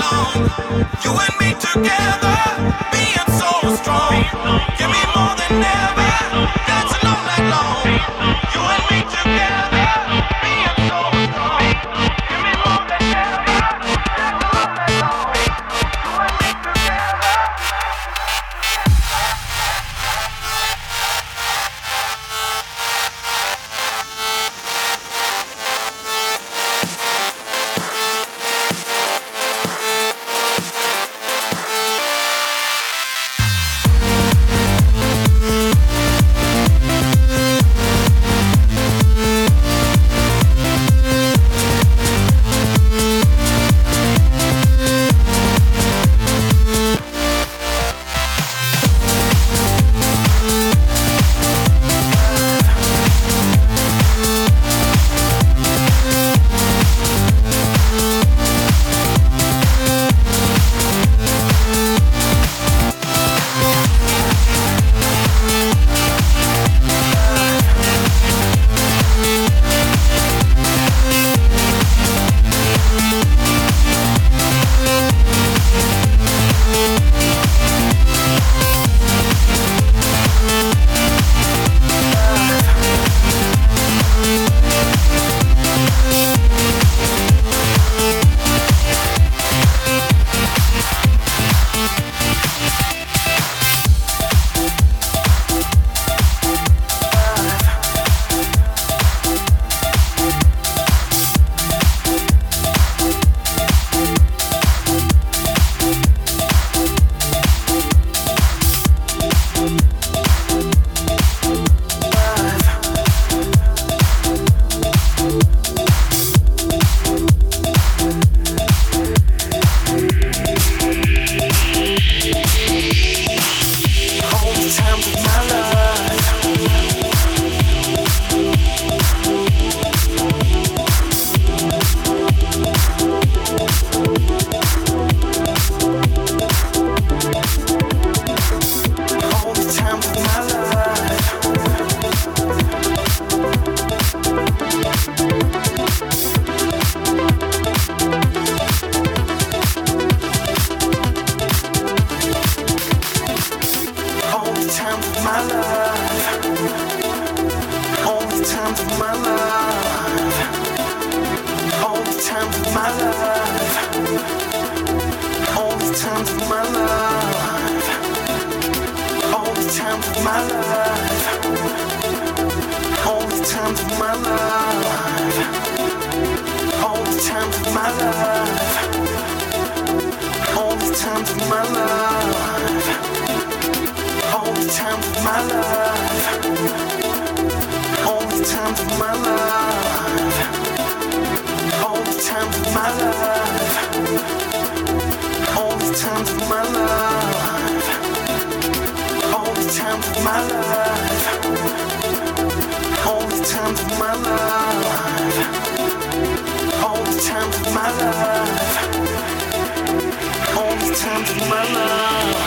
alone. You and me together. All the times of my life. All the times of my life. All the times of my life. All the times of my life. All the times of my life. All the times of my life. All the times of my life.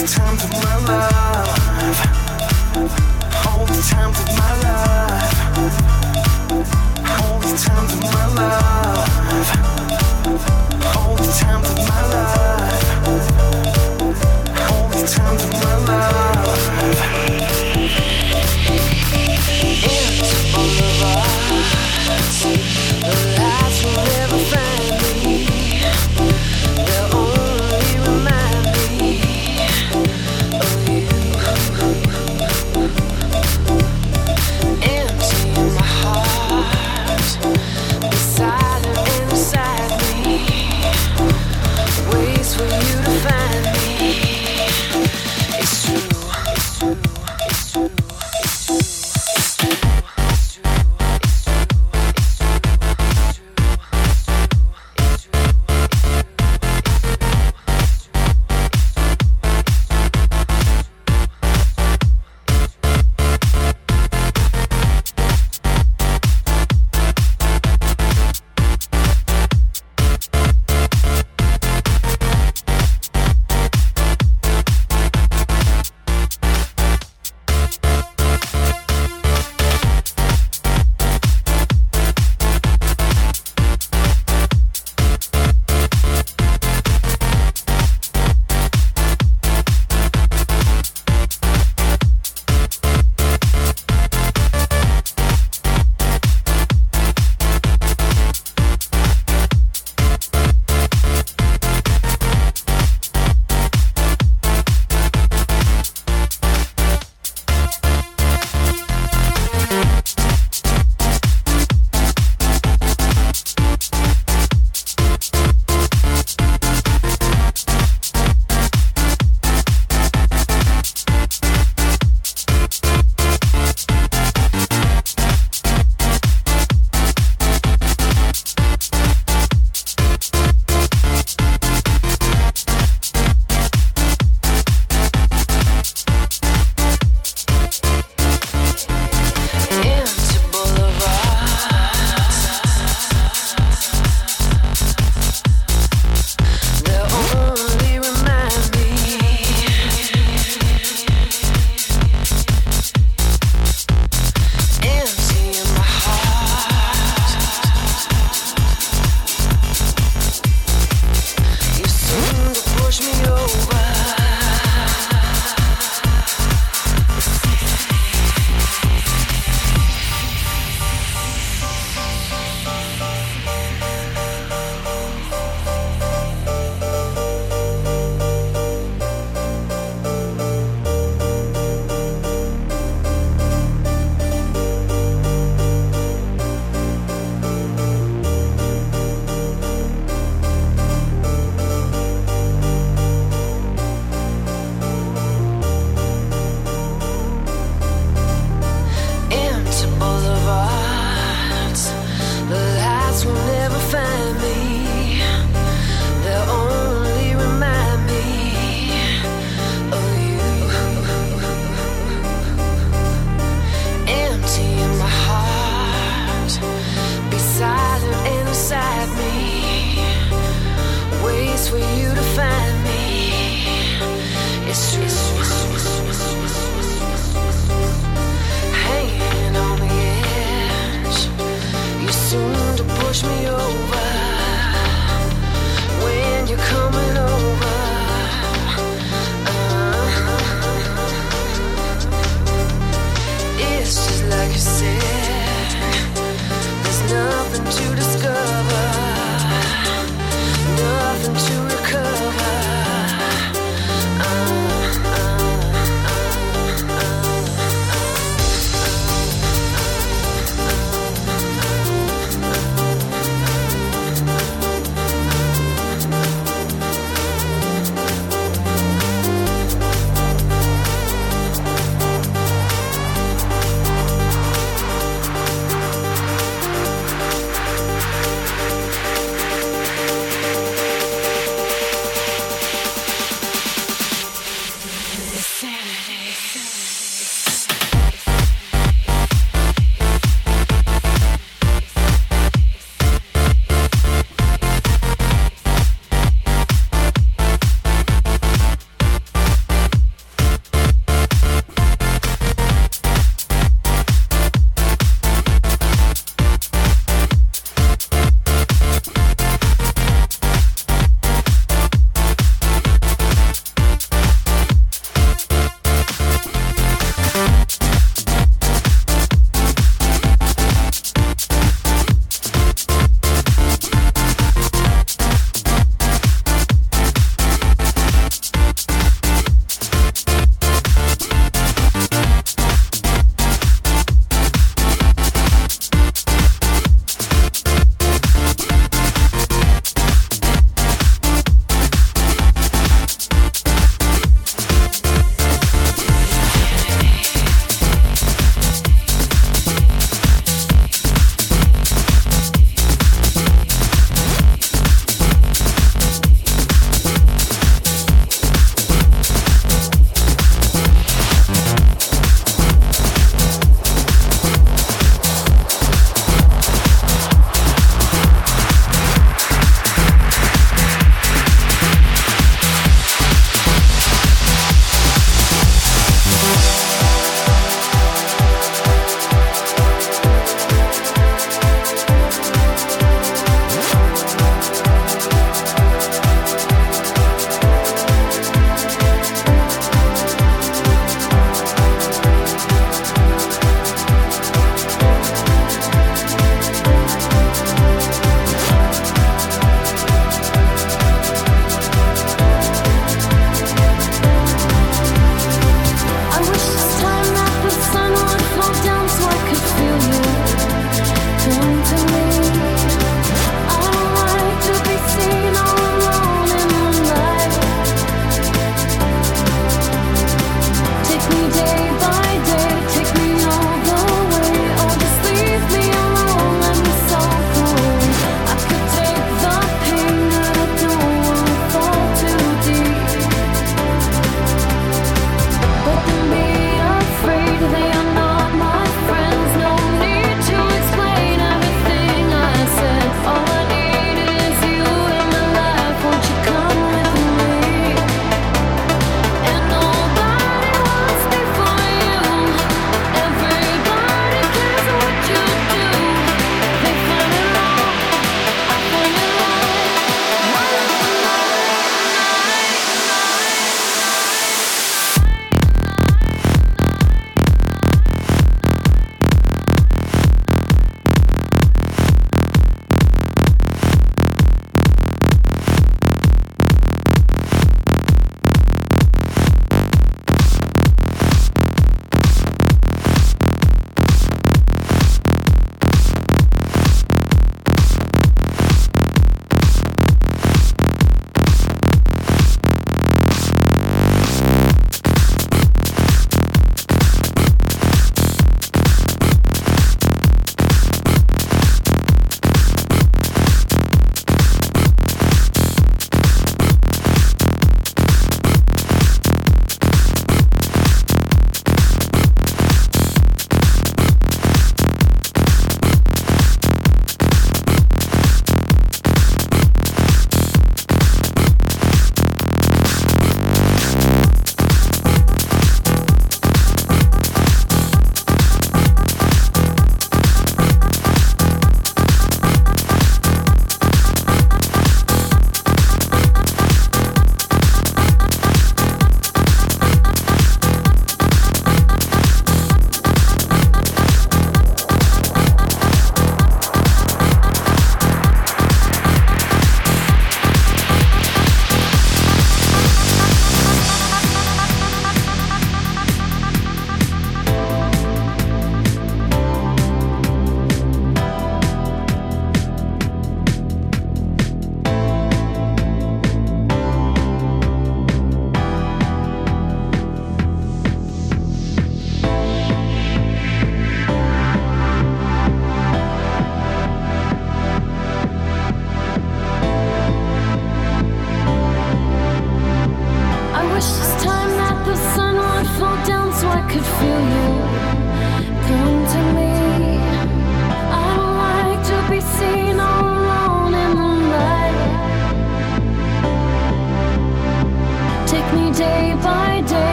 In